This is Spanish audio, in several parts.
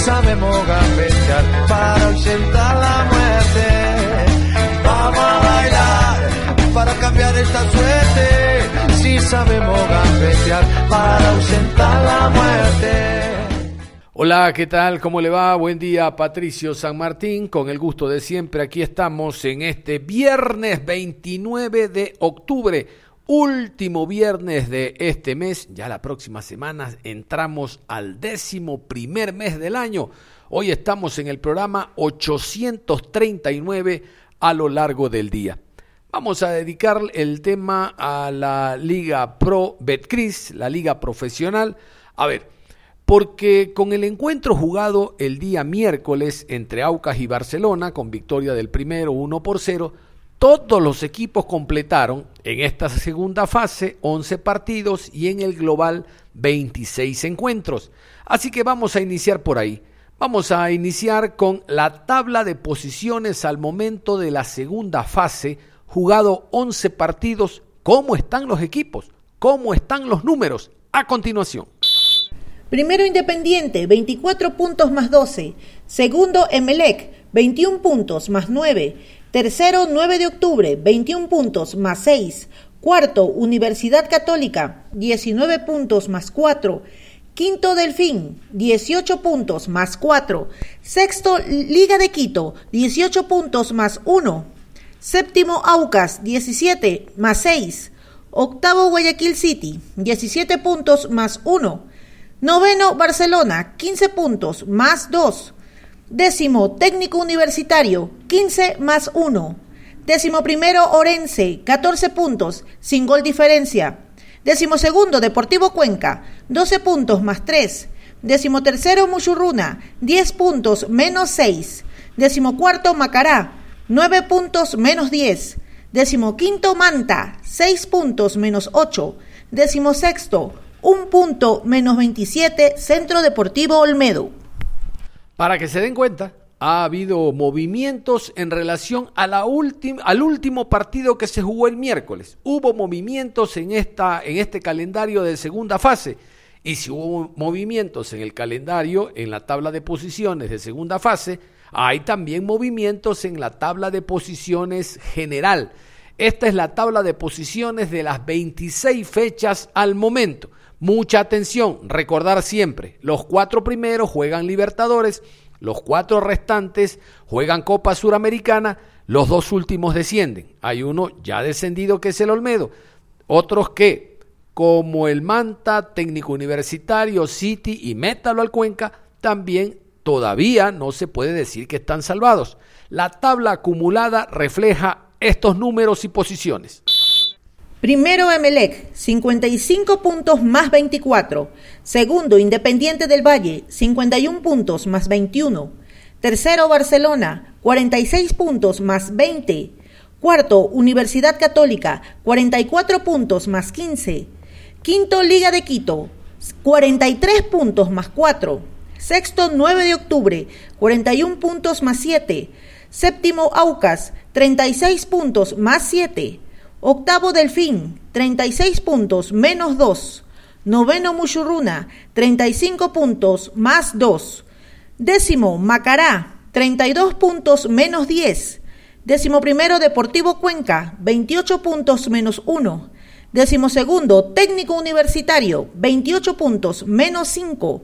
Sabemos gambetear para ausentar la muerte. Vamos a bailar para cambiar esta suerte. Si sabemos gambetear para ausentar la muerte. Hola, ¿qué tal? ¿Cómo le va? Buen día, Patricio San Martín. Con el gusto de siempre, aquí estamos en este viernes 29 de octubre último viernes de este mes. Ya la próxima semana entramos al décimo primer mes del año. Hoy estamos en el programa 839 a lo largo del día. Vamos a dedicar el tema a la Liga Pro Betcris, la liga profesional. A ver, porque con el encuentro jugado el día miércoles entre Aucas y Barcelona, con victoria del primero 1 por 0, todos los equipos completaron en esta segunda fase 11 partidos y en el global 26 encuentros. Así que vamos a iniciar por ahí. Vamos a iniciar con la tabla de posiciones al momento de la segunda fase, jugado 11 partidos. ¿Cómo están los equipos? ¿Cómo están los números? A continuación. Primero Independiente, 24 puntos más 12. Segundo Emelec, 21 puntos más 9. Tercero, 9 de octubre, 21 puntos más 6. Cuarto, Universidad Católica, 19 puntos más 4. Quinto, Delfín, 18 puntos más 4. Sexto, Liga de Quito, 18 puntos más 1. Séptimo, Aucas, 17 más 6. Octavo, Guayaquil City, 17 puntos más 1. Noveno, Barcelona, 15 puntos más 2. Décimo, técnico universitario, 15 más 1. Décimo primero, Orense, 14 puntos, sin gol diferencia. Décimo segundo, Deportivo Cuenca, 12 puntos más 3. Décimo tercero, Muchurruna, 10 puntos menos 6. Décimo cuarto, Macará, 9 puntos menos 10. Décimo quinto, Manta, 6 puntos menos 8. Décimo sexto, 1 punto menos 27, Centro Deportivo Olmedo. Para que se den cuenta, ha habido movimientos en relación al último partido que se jugó el miércoles. Hubo movimientos en, esta, en este calendario de segunda fase. Y si hubo movimientos en el calendario, en la tabla de posiciones de segunda fase, hay también movimientos en la tabla de posiciones general. Esta es la tabla de posiciones de las 26 fechas al momento. Mucha atención, recordar siempre, los cuatro primeros juegan Libertadores, los cuatro restantes juegan Copa Suramericana, los dos últimos descienden. Hay uno ya descendido que es el Olmedo, otros que, como el Manta, Técnico Universitario, City y Métalo al Cuenca, también todavía no se puede decir que están salvados. La tabla acumulada refleja estos números y posiciones. Primero Emelec, 55 puntos más 24. Segundo Independiente del Valle, 51 puntos más 21. Tercero Barcelona, 46 puntos más 20. Cuarto Universidad Católica, 44 puntos más 15. Quinto Liga de Quito, 43 puntos más 4. Sexto 9 de octubre, 41 puntos más 7. Séptimo Aucas, 36 puntos más 7. Octavo Delfín, 36 puntos menos 2. Noveno Muchurruna, 35 puntos más 2. Décimo Macará, 32 puntos menos 10. Décimo Deportivo Cuenca, 28 puntos menos 1. Décimo segundo Técnico Universitario, 28 puntos menos 5.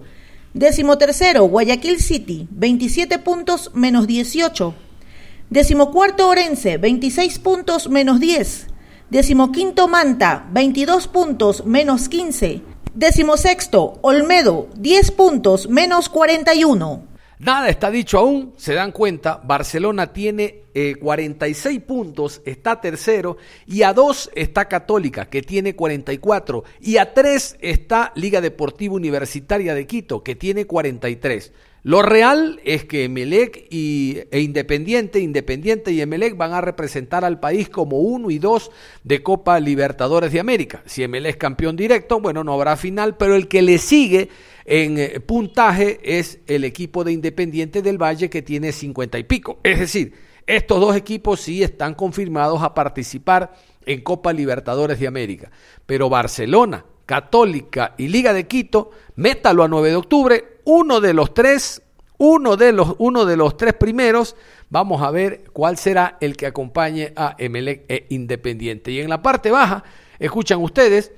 Décimo tercero Guayaquil City, 27 puntos menos 18. Décimo cuarto Orense, 26 puntos menos 10. Decimoquinto Manta, 22 puntos menos 15. Decimosexto Olmedo, 10 puntos menos 41. Nada está dicho aún, se dan cuenta, Barcelona tiene 46 eh, puntos, está tercero, y a dos está Católica, que tiene 44, y a tres está Liga Deportiva Universitaria de Quito, que tiene 43. Lo real es que Emelec e Independiente, Independiente y Emelec van a representar al país como uno y dos de Copa Libertadores de América. Si Emelec es campeón directo, bueno, no habrá final, pero el que le sigue en eh, puntaje es el equipo de Independiente del Valle que tiene 50 y pico. Es decir, estos dos equipos sí están confirmados a participar en Copa Libertadores de América. Pero Barcelona, Católica y Liga de Quito, métalo a 9 de octubre, uno de los tres, uno de los, uno de los tres primeros, vamos a ver cuál será el que acompañe a Emelec e Independiente. Y en la parte baja, escuchan ustedes,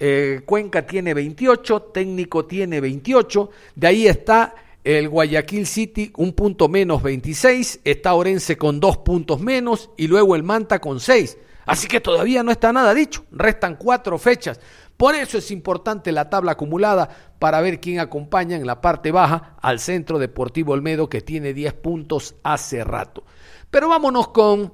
eh, Cuenca tiene 28, Técnico tiene 28, de ahí está el Guayaquil City un punto menos 26, está Orense con dos puntos menos y luego el Manta con seis. Así que todavía no está nada dicho, restan cuatro fechas. Por eso es importante la tabla acumulada para ver quién acompaña en la parte baja al Centro Deportivo Olmedo que tiene 10 puntos hace rato. Pero vámonos con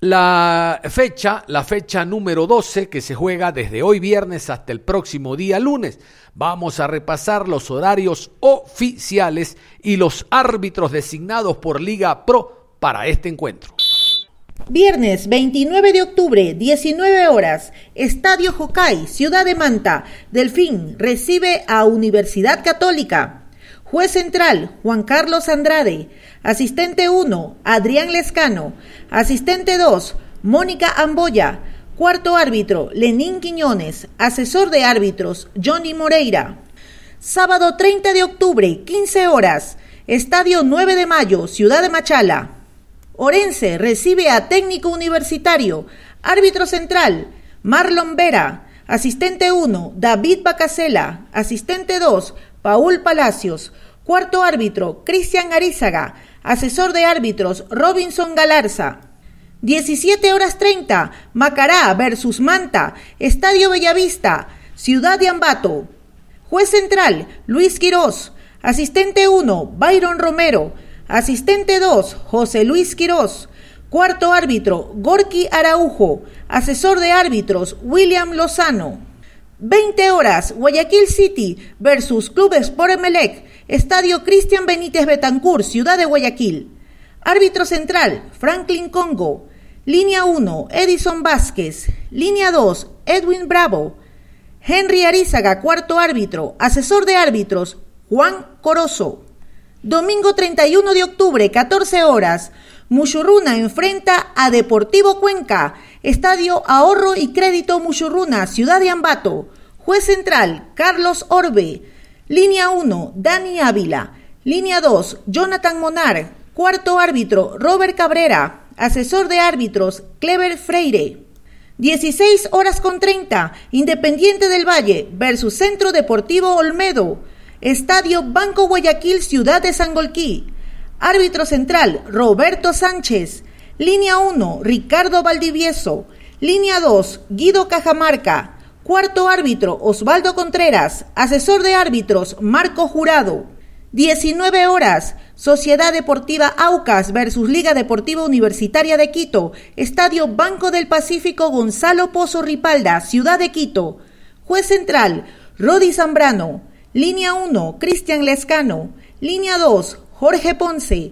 la fecha, la fecha número 12 que se juega desde hoy viernes hasta el próximo día lunes. Vamos a repasar los horarios oficiales y los árbitros designados por Liga Pro para este encuentro. Viernes 29 de octubre, 19 horas, Estadio Jocay, Ciudad de Manta. Delfín recibe a Universidad Católica. Juez central, Juan Carlos Andrade. Asistente 1, Adrián Lescano. Asistente 2, Mónica Amboya. Cuarto árbitro, Lenín Quiñones. Asesor de árbitros, Johnny Moreira. Sábado 30 de octubre, 15 horas. Estadio 9 de mayo, Ciudad de Machala. Orense recibe a técnico universitario. Árbitro central, Marlon Vera. Asistente 1, David Bacasela. Asistente 2, Paul Palacios. Cuarto árbitro, Cristian Arízaga. Asesor de árbitros, Robinson Galarza. 17 horas 30, Macará versus Manta, Estadio Bellavista, Ciudad de Ambato. Juez central, Luis Quirós. Asistente 1, Byron Romero. Asistente 2, José Luis Quirós. Cuarto árbitro, Gorky Araujo. Asesor de árbitros, William Lozano. 20 horas, Guayaquil City versus Club Sport Emelec. Estadio Cristian Benítez Betancourt, Ciudad de Guayaquil. Árbitro central, Franklin Congo. Línea 1, Edison Vázquez. Línea 2, Edwin Bravo. Henry Arizaga, cuarto árbitro. Asesor de árbitros, Juan Corozo. Domingo 31 de octubre, 14 horas. Muchurruna enfrenta a Deportivo Cuenca. Estadio Ahorro y Crédito Muchurruna, Ciudad de Ambato. Juez central, Carlos Orbe. Línea 1, Dani Ávila. Línea 2, Jonathan Monar. Cuarto árbitro, Robert Cabrera. Asesor de árbitros, Clever Freire. 16 horas con 30, Independiente del Valle versus Centro Deportivo Olmedo. Estadio Banco Guayaquil, Ciudad de Sangolquí. Árbitro central, Roberto Sánchez. Línea 1, Ricardo Valdivieso. Línea 2, Guido Cajamarca. Cuarto árbitro, Osvaldo Contreras. Asesor de árbitros, Marco Jurado. 19 horas, Sociedad Deportiva Aucas versus Liga Deportiva Universitaria de Quito. Estadio Banco del Pacífico Gonzalo Pozo Ripalda, Ciudad de Quito. Juez central, Rodi Zambrano. Línea 1, Cristian Lescano. Línea 2, Jorge Ponce.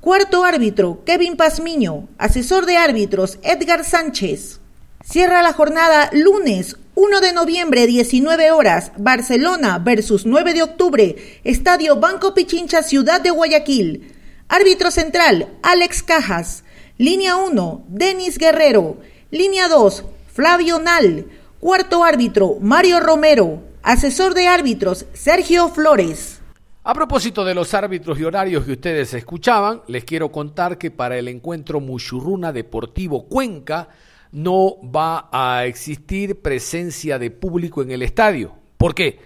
Cuarto árbitro, Kevin Pazmiño. Asesor de árbitros, Edgar Sánchez. Cierra la jornada lunes 1 de noviembre, 19 horas, Barcelona versus 9 de octubre, Estadio Banco Pichincha, Ciudad de Guayaquil. Árbitro central, Alex Cajas. Línea 1, Denis Guerrero. Línea 2, Flavio Nal. Cuarto árbitro, Mario Romero. Asesor de árbitros, Sergio Flores. A propósito de los árbitros y horarios que ustedes escuchaban, les quiero contar que para el encuentro Muchurruna Deportivo Cuenca, no va a existir presencia de público en el estadio. ¿Por qué?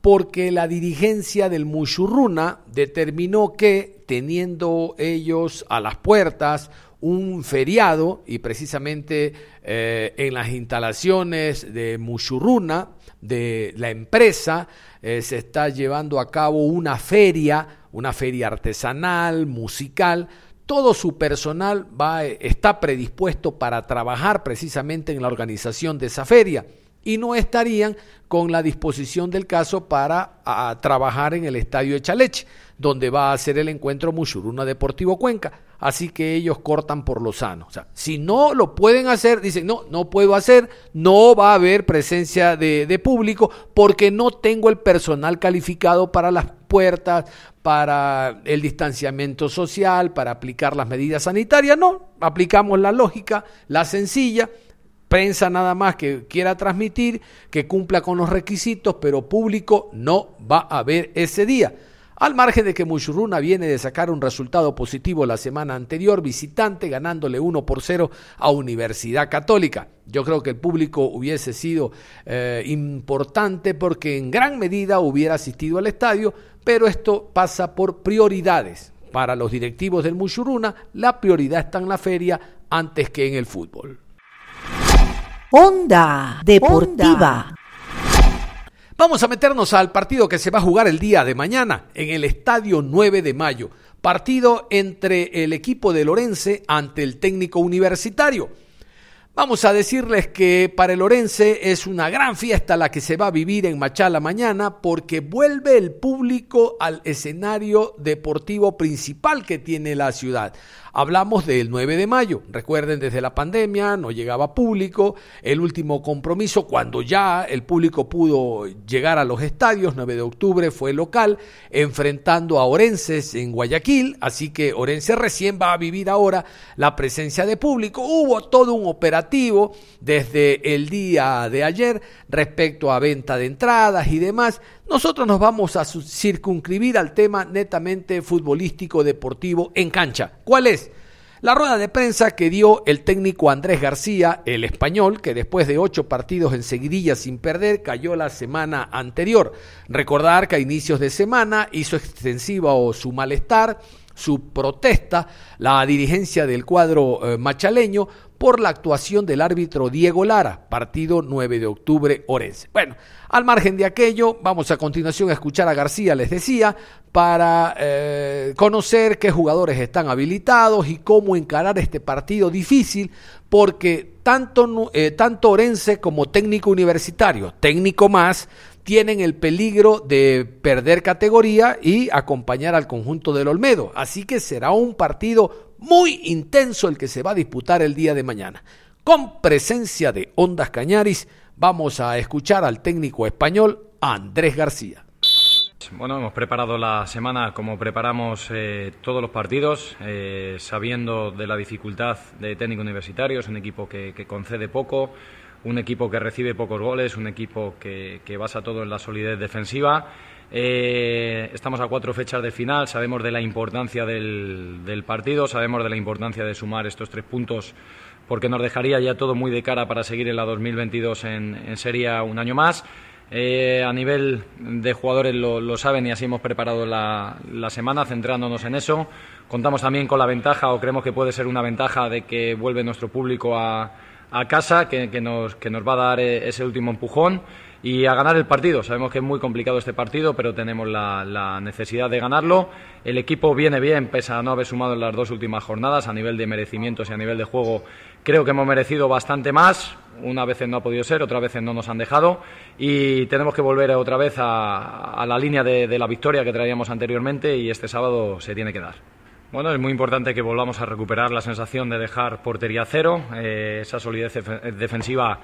Porque la dirigencia del Mushurruna determinó que, teniendo ellos a las puertas un feriado, y precisamente eh, en las instalaciones de Mushurruna, de la empresa, eh, se está llevando a cabo una feria una feria artesanal, musical, todo su personal va, está predispuesto para trabajar precisamente en la organización de esa feria y no estarían con la disposición del caso para trabajar en el estadio de Chaleche, donde va a ser el encuentro Mushuruna Deportivo Cuenca. Así que ellos cortan por lo sano. O sea, si no lo pueden hacer, dicen, no, no puedo hacer, no va a haber presencia de, de público porque no tengo el personal calificado para las puertas, para el distanciamiento social, para aplicar las medidas sanitarias. No, aplicamos la lógica, la sencilla prensa nada más que quiera transmitir, que cumpla con los requisitos, pero público no va a haber ese día. Al margen de que Mushuruna viene de sacar un resultado positivo la semana anterior, visitante, ganándole 1 por 0 a Universidad Católica. Yo creo que el público hubiese sido eh, importante porque en gran medida hubiera asistido al estadio, pero esto pasa por prioridades. Para los directivos del Mushuruna, la prioridad está en la feria antes que en el fútbol. Onda Deportiva. Vamos a meternos al partido que se va a jugar el día de mañana en el Estadio 9 de Mayo. Partido entre el equipo de Lorense ante el técnico universitario. Vamos a decirles que para el Orense es una gran fiesta la que se va a vivir en Machala mañana porque vuelve el público al escenario deportivo principal que tiene la ciudad. Hablamos del 9 de mayo. Recuerden, desde la pandemia no llegaba público. El último compromiso, cuando ya el público pudo llegar a los estadios, 9 de octubre fue local, enfrentando a Orenses en Guayaquil. Así que Orense recién va a vivir ahora la presencia de público. Hubo todo un operativo desde el día de ayer respecto a venta de entradas y demás. Nosotros nos vamos a circunscribir al tema netamente futbolístico deportivo en cancha. ¿Cuál es? La rueda de prensa que dio el técnico Andrés García, el español, que después de ocho partidos en seguidilla sin perder, cayó la semana anterior. Recordar que a inicios de semana hizo extensiva su malestar, su protesta, la dirigencia del cuadro eh, machaleño por la actuación del árbitro Diego Lara, partido 9 de octubre Orense. Bueno, al margen de aquello, vamos a continuación a escuchar a García, les decía, para eh, conocer qué jugadores están habilitados y cómo encarar este partido difícil, porque tanto, eh, tanto Orense como técnico universitario, técnico más, tienen el peligro de perder categoría y acompañar al conjunto del Olmedo. Así que será un partido muy intenso el que se va a disputar el día de mañana. Con presencia de Ondas Cañaris, Vamos a escuchar al técnico español Andrés García. Bueno, hemos preparado la semana como preparamos eh, todos los partidos, eh, sabiendo de la dificultad de técnico universitario, es un equipo que, concede poco, un equipo que recibe pocos goles, un equipo que, basa todo en la solidez defensiva. Eh, estamos a cuatro fechas de final, sabemos de la importancia del partido, sabemos de la importancia de sumar estos tres puntos porque nos dejaría ya todo muy de cara para seguir en la 2022 en, en Serie un año más. Eh, a nivel de jugadores lo, saben y así hemos preparado la, semana centrándonos en eso. Contamos también con la ventaja, o creemos que puede ser una ventaja, de que vuelve nuestro público a, casa, que, nos, que nos va a dar eh, ese último empujón y a ganar el partido. Sabemos que es muy complicado este partido, pero tenemos la, necesidad de ganarlo. El equipo viene bien, pese a no haber sumado en las dos últimas jornadas, a nivel de merecimientos y a nivel de juego. Creo que hemos merecido bastante más. Una vez no ha podido ser, otra vez no nos han dejado. Y tenemos que volver otra vez a, la línea de, la victoria que traíamos anteriormente y este sábado se tiene que dar. Bueno, es muy importante que volvamos a recuperar la sensación de dejar portería cero, eh, esa solidez defensiva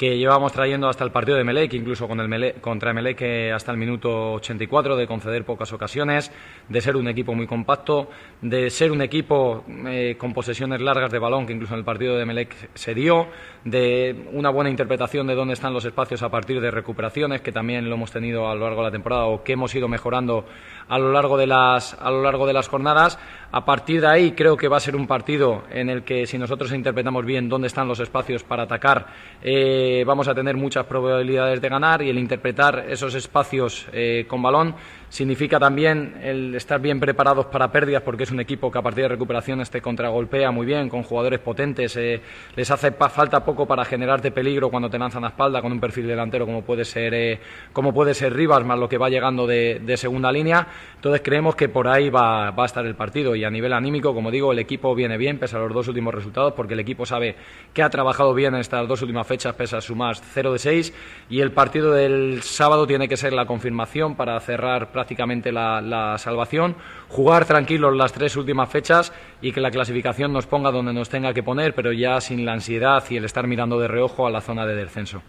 que llevamos trayendo hasta el partido de Melec, incluso con el contra Melec hasta el minuto 84, de conceder pocas ocasiones, de ser un equipo muy compacto, de ser un equipo eh, con posesiones largas de balón, que incluso en el partido de Melec se dio, de una buena interpretación de dónde están los espacios a partir de recuperaciones, que también lo hemos tenido a lo largo de la temporada o que hemos ido mejorando a lo largo de las, a lo largo de las jornadas. A partir de ahí creo que va a ser un partido en el que si nosotros interpretamos bien dónde están los espacios para atacar, eh, vamos a tener muchas probabilidades de ganar y el interpretar esos espacios eh, con balón significa también el estar bien preparados para pérdidas porque es un equipo que a partir de recuperación te contragolpea muy bien, con jugadores potentes, eh, les hace falta poco para generarte peligro cuando te lanzan a espalda con un perfil delantero como puede ser, eh, como puede ser Rivas, más lo que va llegando de, segunda línea. Entonces creemos que por ahí va, va, a estar el partido y a nivel anímico, como digo, el equipo viene bien pese a los dos últimos resultados porque el equipo sabe que ha trabajado bien en estas dos últimas fechas pese a sumar 0 de 6 y el partido del sábado tiene que ser la confirmación para cerrar prácticamente la, salvación, jugar tranquilos las tres últimas fechas y que la clasificación nos ponga donde nos tenga que poner, pero ya sin la ansiedad y el estar mirando de reojo a la zona de descenso.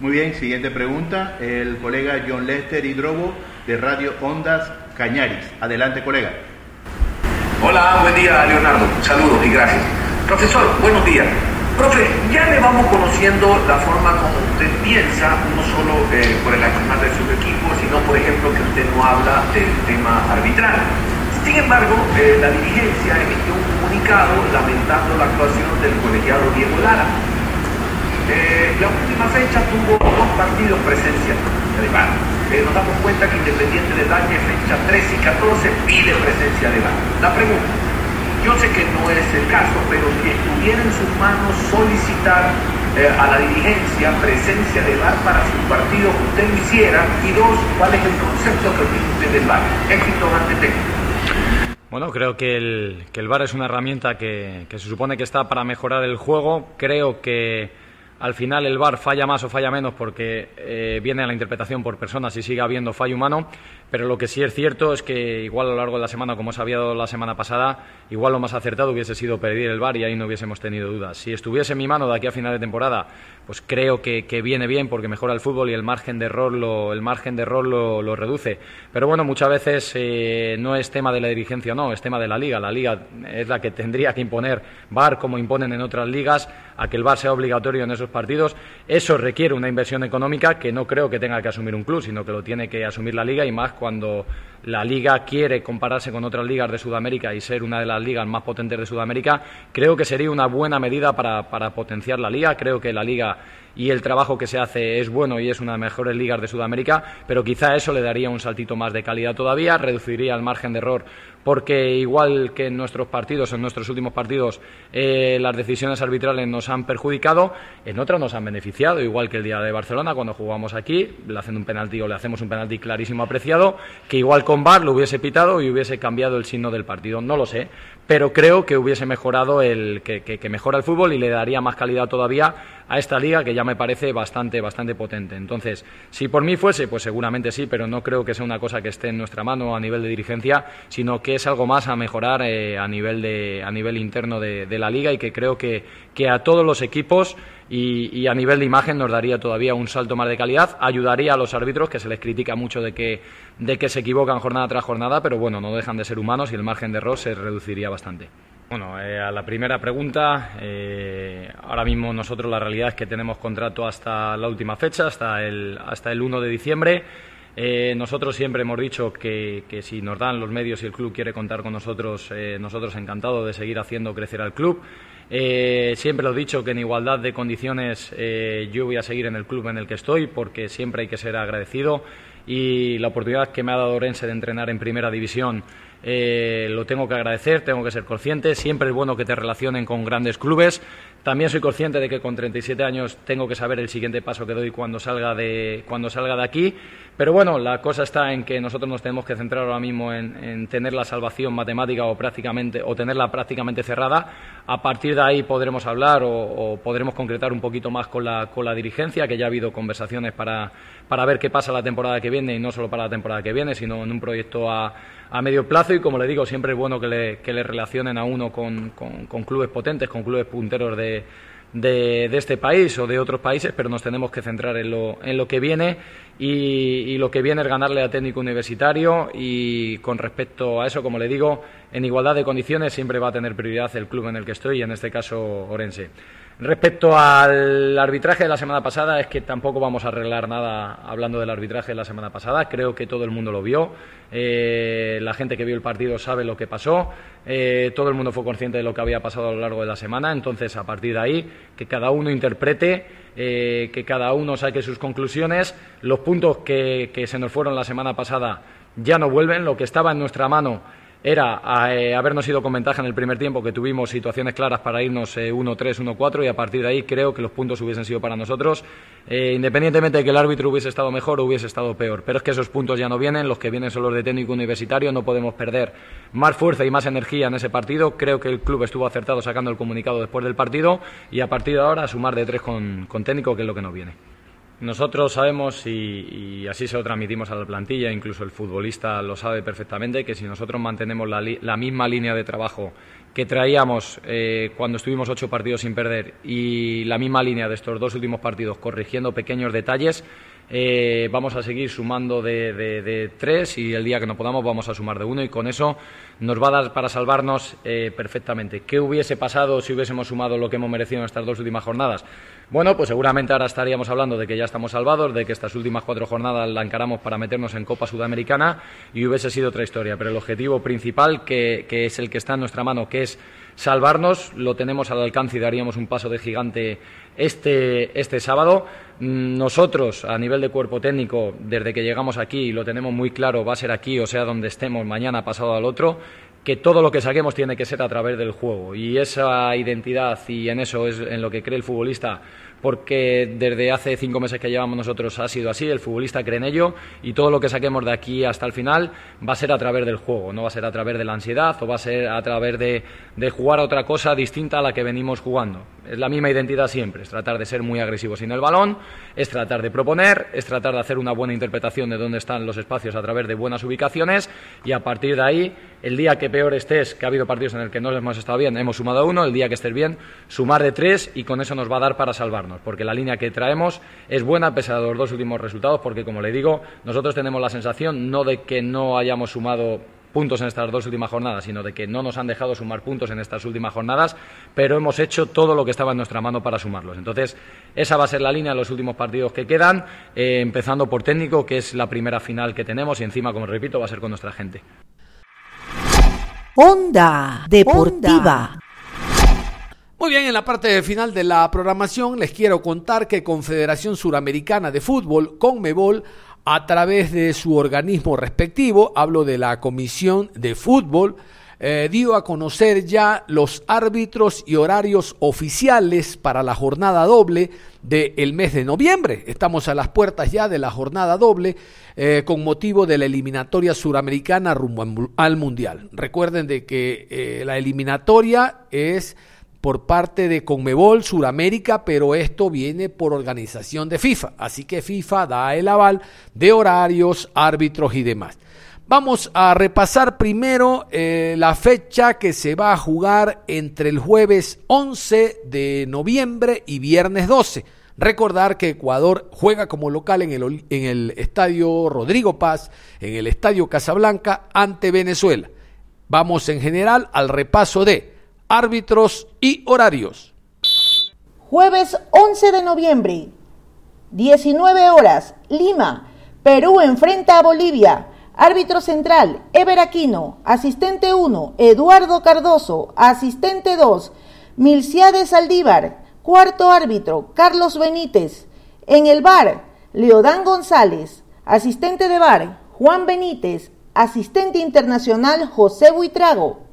Muy bien, siguiente pregunta, el colega John Lester Hidrobo de Radio Ondas Cañaris. Adelante, colega. Hola, buen día, Leonardo. Saludos y gracias. Profesor, buenos días. Profe, ya le vamos conociendo la forma como usted piensa, no solo eh, por el accionar de sus equipos, sino, por ejemplo, que usted no habla del tema arbitral. Sin embargo, eh, la dirigencia emitió un comunicado lamentando la actuación del colegiado Diego Lara. Eh, la última fecha tuvo dos partidos presencia de VAR. nos damos cuenta que Independiente de Valle, fecha 13 y 14, pide presencia de VAR. La pregunta, yo sé que no es el caso, pero si estuviera en sus manos solicitar eh, a la dirigencia presencia de VAR para sus partidos que usted lo hiciera, y dos, ¿cuál es el concepto que tiene usted del VAR? Éxito ante técnico. Bueno, creo que el, que el VAR es una herramienta que, que se supone que está para mejorar el juego. Creo que al final el VAR falla más o falla menos porque eh, viene a la interpretación por personas y sigue habiendo fallo humano, pero lo que sí es cierto es que igual a lo largo de la semana, como se había dado la semana pasada, igual lo más acertado hubiese sido pedir el VAR y ahí no hubiésemos tenido dudas. Si estuviese en mi mano de aquí a final de temporada, pues creo que, viene bien porque mejora el fútbol y el margen de error lo, el margen de error lo, reduce. Pero bueno, muchas veces eh, no es tema de la dirigencia no, es tema de la liga. La liga es la que tendría que imponer VAR como imponen en otras ligas a que el VAR sea obligatorio en esos partidos. Eso requiere una inversión económica que no creo que tenga que asumir un club, sino que lo tiene que asumir la liga y más cuando la liga quiere compararse con otras ligas de Sudamérica y ser una de las ligas más potentes de Sudamérica, creo que sería una buena medida para, para potenciar la liga. Creo que la liga y el trabajo que se hace es bueno y es una de las mejores ligas de Sudamérica, pero quizá eso le daría un saltito más de calidad todavía, reduciría el margen de error porque igual que en nuestros partidos, en nuestros últimos partidos, eh, las decisiones arbitrales nos han perjudicado, en otras nos han beneficiado, igual que el día de Barcelona, cuando jugamos aquí, le hacen un penalti o le hacemos un penalti clarísimo apreciado, que igual con VAR lo hubiese pitado y hubiese cambiado el signo del partido. No lo sé, pero creo que hubiese mejorado el que, que mejora el fútbol y le daría más calidad todavía a esta liga que ya me parece bastante, bastante potente. Entonces, si por mí fuese, pues seguramente sí, pero no creo que sea una cosa que esté en nuestra mano a nivel de dirigencia, sino que es algo más a mejorar eh, a, nivel de, a nivel interno de, la liga y que creo que, que a todos los equipos y, a nivel de imagen nos daría todavía un salto más de calidad, ayudaría a los árbitros, que se les critica mucho de que, de que se equivocan jornada tras jornada, pero bueno, no dejan de ser humanos y el margen de error se reduciría bastante. Bueno, eh, a la primera pregunta, eh, ahora mismo nosotros la realidad es que tenemos contrato hasta la última fecha, hasta el, hasta el 1 de diciembre. Eh, nosotros siempre hemos dicho que, que, si nos dan los medios y el club quiere contar con nosotros, nosotros encantados de seguir haciendo crecer al club. siempre lo he dicho que en igualdad de condiciones yo voy a seguir en el club en el que estoy porque siempre hay que ser agradecido y la oportunidad que me ha dado Orense de entrenar en primera división eh, lo tengo que agradecer, tengo que ser consciente. Siempre es bueno que te relacionen con grandes clubes. También soy consciente de que con 37 años tengo que saber el siguiente paso que doy cuando salga de, cuando salga de aquí. Pero bueno, la cosa está en que nosotros nos tenemos que centrar ahora mismo en, tener la salvación matemática o prácticamente o tenerla prácticamente cerrada. A partir de ahí podremos hablar o, podremos concretar un poquito más con la, con la dirigencia, que ya ha habido conversaciones para, para ver qué pasa la temporada que viene y no solo para la temporada que viene, sino en un proyecto a, a medio plazo y como le digo, siempre es bueno que le, que le relacionen a uno con, con, clubes potentes, con clubes punteros de, de, este país o de otros países, pero nos tenemos que centrar en lo, en lo que viene y, y, lo que viene es ganarle a técnico universitario y con respecto a eso, como le digo, en igualdad de condiciones siempre va a tener prioridad el club en el que estoy y en este caso Orense. Respecto al arbitraje de la semana pasada, es que tampoco vamos a arreglar nada hablando del arbitraje de la semana pasada. Creo que todo el mundo lo vio. Eh, la gente que vio el partido sabe lo que pasó. Eh, todo el mundo fue consciente de lo que había pasado a lo largo de la semana. Entonces, a partir de ahí, que cada uno interprete, eh, que cada uno saque sus conclusiones. Los puntos que, que se nos fueron la semana pasada ya no vuelven. Lo que estaba en nuestra mano era eh, habernos ido con ventaja en el primer tiempo, que tuvimos situaciones claras para irnos 1-3, eh, 1-4 y a partir de ahí creo que los puntos hubiesen sido para nosotros, eh, independientemente de que el árbitro hubiese estado mejor o hubiese estado peor. Pero es que esos puntos ya no vienen, los que vienen son los de técnico universitario, no podemos perder más fuerza y más energía en ese partido. Creo que el club estuvo acertado sacando el comunicado después del partido y a partir de ahora sumar de tres con, con técnico, que es lo que nos viene. Nosotros sabemos, y, así se lo transmitimos a la plantilla, incluso el futbolista lo sabe perfectamente, que si nosotros mantenemos la, misma línea de trabajo que traíamos eh, cuando estuvimos ocho partidos sin perder y la misma línea de estos dos últimos partidos, corrigiendo pequeños detalles, eh, vamos a seguir sumando de, tres y el día que no podamos vamos a sumar de uno y con eso nos va a dar para salvarnos eh, perfectamente. ¿Qué hubiese pasado si hubiésemos sumado lo que hemos merecido en estas dos últimas jornadas? Bueno, pues seguramente ahora estaríamos hablando de que ya estamos salvados, de que estas últimas cuatro jornadas la encaramos para meternos en Copa Sudamericana y hubiese sido otra historia. Pero el objetivo principal, que, que es el que está en nuestra mano, que es salvarnos, lo tenemos al alcance y daríamos un paso de gigante este, este sábado. Mm, nosotros, a nivel de cuerpo técnico, desde que llegamos aquí, lo tenemos muy claro, va a ser aquí, o sea, donde estemos mañana, pasado al otro, que todo lo que saquemos tiene que ser a través del juego. Y esa identidad, y en eso es en lo que cree el futbolista, porque desde hace cinco meses que llevamos nosotros ha sido así, el futbolista cree en ello y todo lo que saquemos de aquí hasta el final va a ser a través del juego, no va a ser a través de la ansiedad o va a ser a través de, de jugar a otra cosa distinta a la que venimos jugando. Es la misma identidad siempre, es tratar de ser muy agresivos sin el balón, es tratar de proponer, es tratar de hacer una buena interpretación de dónde están los espacios a través de buenas ubicaciones y a partir de ahí, el día que peor estés, que ha habido partidos en el que no hemos estado bien, hemos sumado uno, el día que estés bien, sumar de tres y con eso nos va a dar para salvarnos, porque la línea que traemos es buena pese a los dos últimos resultados, porque como le digo, nosotros tenemos la sensación no de que no hayamos sumado puntos en estas dos últimas jornadas, sino de que no nos han dejado sumar puntos en estas últimas jornadas, pero hemos hecho todo lo que estaba en nuestra mano para sumarlos. Entonces, esa va a ser la línea de los últimos partidos que quedan, eh, empezando por técnico, que es la primera final que tenemos, y encima, como repito, va a ser con nuestra gente. Onda Deportiva. Muy bien, en la parte final de la programación les quiero contar que Confederación Suramericana de Fútbol, CONMEBOL, a través de su organismo respectivo, hablo de la Comisión de Fútbol, eh, dio a conocer ya los árbitros y horarios oficiales para la jornada doble del mes de noviembre. Estamos a las puertas ya de la jornada doble eh, con motivo de la eliminatoria suramericana rumbo al Mundial. Recuerden de que eh, la eliminatoria es por parte de Conmebol Suramérica, pero esto viene por organización de FIFA. Así que FIFA da el aval de horarios, árbitros y demás. Vamos a repasar primero eh, la fecha que se va a jugar entre el jueves 11 de noviembre y viernes 12. Recordar que Ecuador juega como local en el, en el Estadio Rodrigo Paz, en el Estadio Casablanca, ante Venezuela. Vamos en general al repaso de árbitros y horarios. Jueves 11 de noviembre, 19 horas, Lima. Perú enfrenta a Bolivia. Árbitro central, Ever Aquino. Asistente 1, Eduardo Cardoso. Asistente 2, Milciades Saldívar. Cuarto árbitro, Carlos Benítez. En el bar, Leodán González. Asistente de bar, Juan Benítez. Asistente internacional, José Buitrago.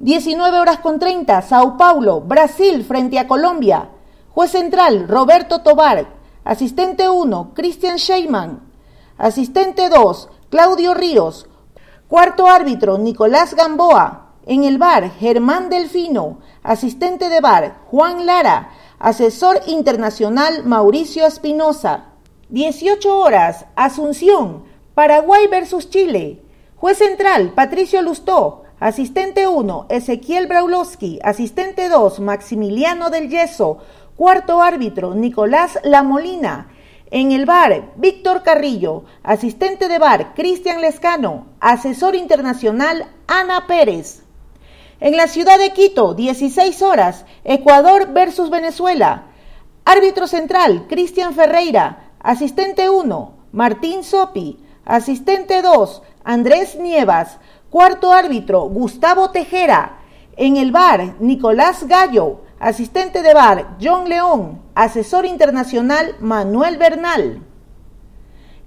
19 horas con 30, Sao Paulo, Brasil frente a Colombia. Juez central, Roberto Tobar. Asistente 1, Christian Sheyman. Asistente 2, Claudio Ríos. Cuarto árbitro, Nicolás Gamboa. En el bar, Germán Delfino. Asistente de bar, Juan Lara. Asesor internacional, Mauricio Espinosa. 18 horas, Asunción, Paraguay versus Chile. Juez central, Patricio Lustó. Asistente 1, Ezequiel Braulowski. Asistente 2, Maximiliano del Yeso. Cuarto árbitro, Nicolás Lamolina. En el bar, Víctor Carrillo. Asistente de bar, Cristian Lescano. Asesor internacional, Ana Pérez. En la ciudad de Quito, 16 horas, Ecuador versus Venezuela. Árbitro central, Cristian Ferreira. Asistente 1, Martín Sopi. Asistente 2, Andrés Nievas. Cuarto árbitro, Gustavo Tejera. En el bar, Nicolás Gallo. Asistente de bar, John León. Asesor internacional, Manuel Bernal.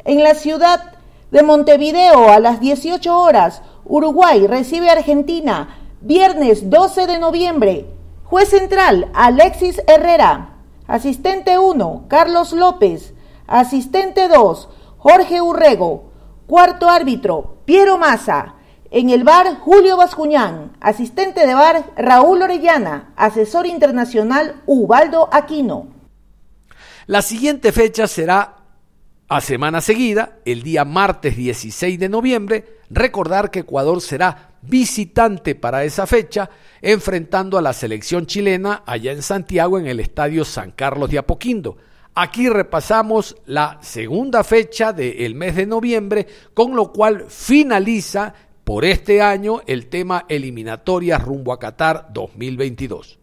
En la ciudad De Montevideo a las 18 horas, Uruguay recibe a Argentina, viernes 12 de noviembre. Juez central, Alexis Herrera. Asistente 1, Carlos López. Asistente 2, Jorge Urrego. Cuarto árbitro, Piero Massa. En el bar, Julio Bascuñán. Asistente de bar, Raúl Orellana. Asesor internacional, Ubaldo Aquino. La siguiente fecha será a semana seguida, el día martes 16 de noviembre. Recordar que Ecuador será visitante para esa fecha, enfrentando a la selección chilena allá en Santiago en el Estadio San Carlos de Apoquindo. Aquí repasamos la segunda fecha del mes de noviembre, con lo cual finaliza por este año el tema eliminatorias rumbo a Qatar 2022.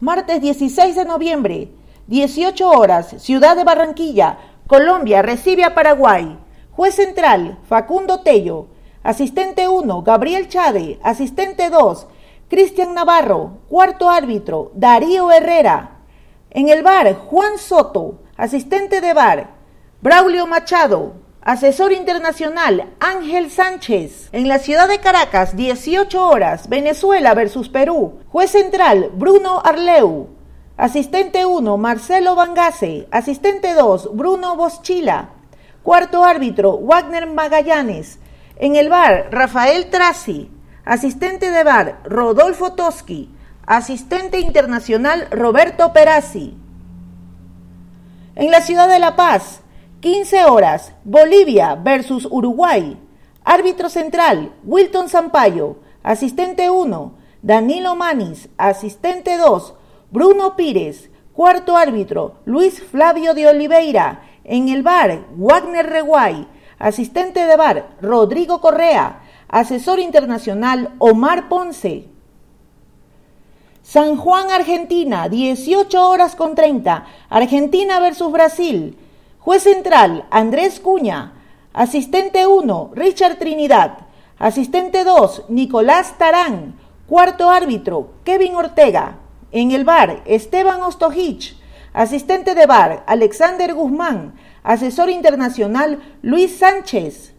Martes 16 de noviembre, 18 horas, Ciudad de Barranquilla, Colombia recibe a Paraguay. Juez central, Facundo Tello. Asistente 1, Gabriel Chade. Asistente 2, Cristian Navarro. Cuarto árbitro, Darío Herrera. En el bar, Juan Soto, asistente de bar, Braulio Machado, asesor internacional, Ángel Sánchez. En la ciudad de Caracas, 18 horas, Venezuela versus Perú. Juez central, Bruno Arleu. Asistente 1, Marcelo Vangase. Asistente 2, Bruno Boschila. Cuarto árbitro, Wagner Magallanes. En el bar, Rafael Trasi. Asistente de bar, Rodolfo Toski. Asistente internacional Roberto Perazzi. En la ciudad de La Paz, 15 horas, Bolivia versus Uruguay. Árbitro central, Wilton Sampaio. Asistente 1, Danilo Manis. Asistente 2, Bruno Pires. Cuarto árbitro, Luis Flavio de Oliveira. En el bar, Wagner Reguay. Asistente de bar, Rodrigo Correa. Asesor internacional, Omar Ponce. San Juan, Argentina, 18 horas con 30. Argentina versus Brasil. Juez central, Andrés Cuña. Asistente 1, Richard Trinidad. Asistente 2, Nicolás Tarán. Cuarto árbitro, Kevin Ortega. En el bar, Esteban Ostojich. Asistente de bar, Alexander Guzmán. Asesor internacional, Luis Sánchez.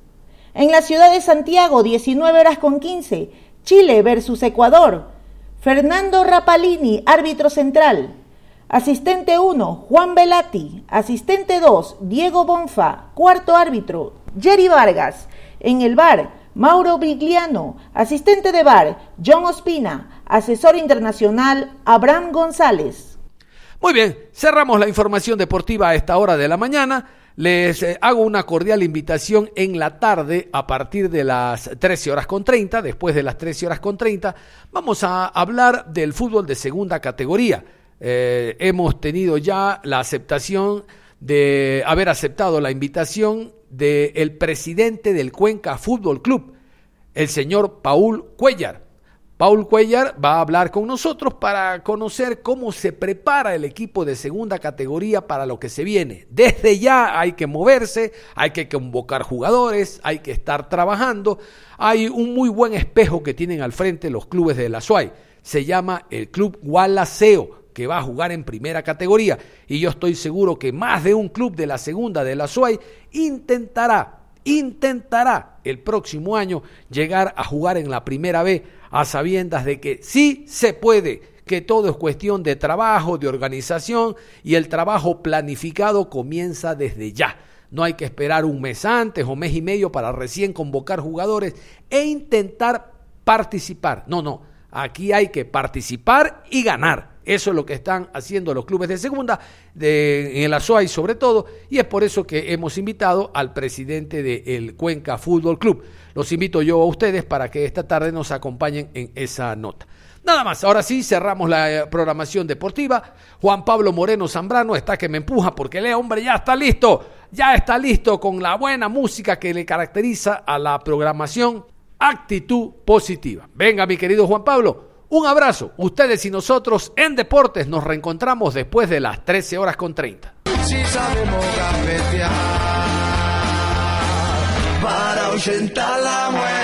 En la ciudad de Santiago, 19 horas con 15. Chile versus Ecuador. Fernando Rapalini, árbitro central. Asistente 1, Juan Velati. Asistente 2, Diego Bonfa. Cuarto árbitro, Jerry Vargas. En el bar, Mauro Brigliano. Asistente de bar, John Ospina. Asesor internacional, Abraham González. Muy bien, cerramos la información deportiva a esta hora de la mañana. Les eh, hago una cordial invitación en la tarde a partir de las 13 horas con 30, después de las 13 horas con 30, vamos a hablar del fútbol de segunda categoría. Eh, hemos tenido ya la aceptación de haber aceptado la invitación del presidente del Cuenca Fútbol Club, el señor Paul Cuellar. Paul Cuellar va a hablar con nosotros para conocer cómo se prepara el equipo de segunda categoría para lo que se viene. Desde ya hay que moverse, hay que convocar jugadores, hay que estar trabajando. Hay un muy buen espejo que tienen al frente los clubes de la SUAY. Se llama el Club Gualaceo que va a jugar en primera categoría. Y yo estoy seguro que más de un club de la segunda de la SUAY intentará, intentará el próximo año llegar a jugar en la primera B a sabiendas de que sí se puede, que todo es cuestión de trabajo, de organización y el trabajo planificado comienza desde ya. No hay que esperar un mes antes o mes y medio para recién convocar jugadores e intentar participar. No, no, aquí hay que participar y ganar. Eso es lo que están haciendo los clubes de segunda, en la SOAI sobre todo, y es por eso que hemos invitado al presidente del Cuenca Fútbol Club. Los invito yo a ustedes para que esta tarde nos acompañen en esa nota. Nada más, ahora sí cerramos la eh, programación deportiva. Juan Pablo Moreno Zambrano está que me empuja porque el hombre ya está listo, ya está listo con la buena música que le caracteriza a la programación actitud positiva. Venga, mi querido Juan Pablo, un abrazo. Ustedes y nosotros en Deportes nos reencontramos después de las 13 horas con 30. Si sabemos para ahuyentar la muerte.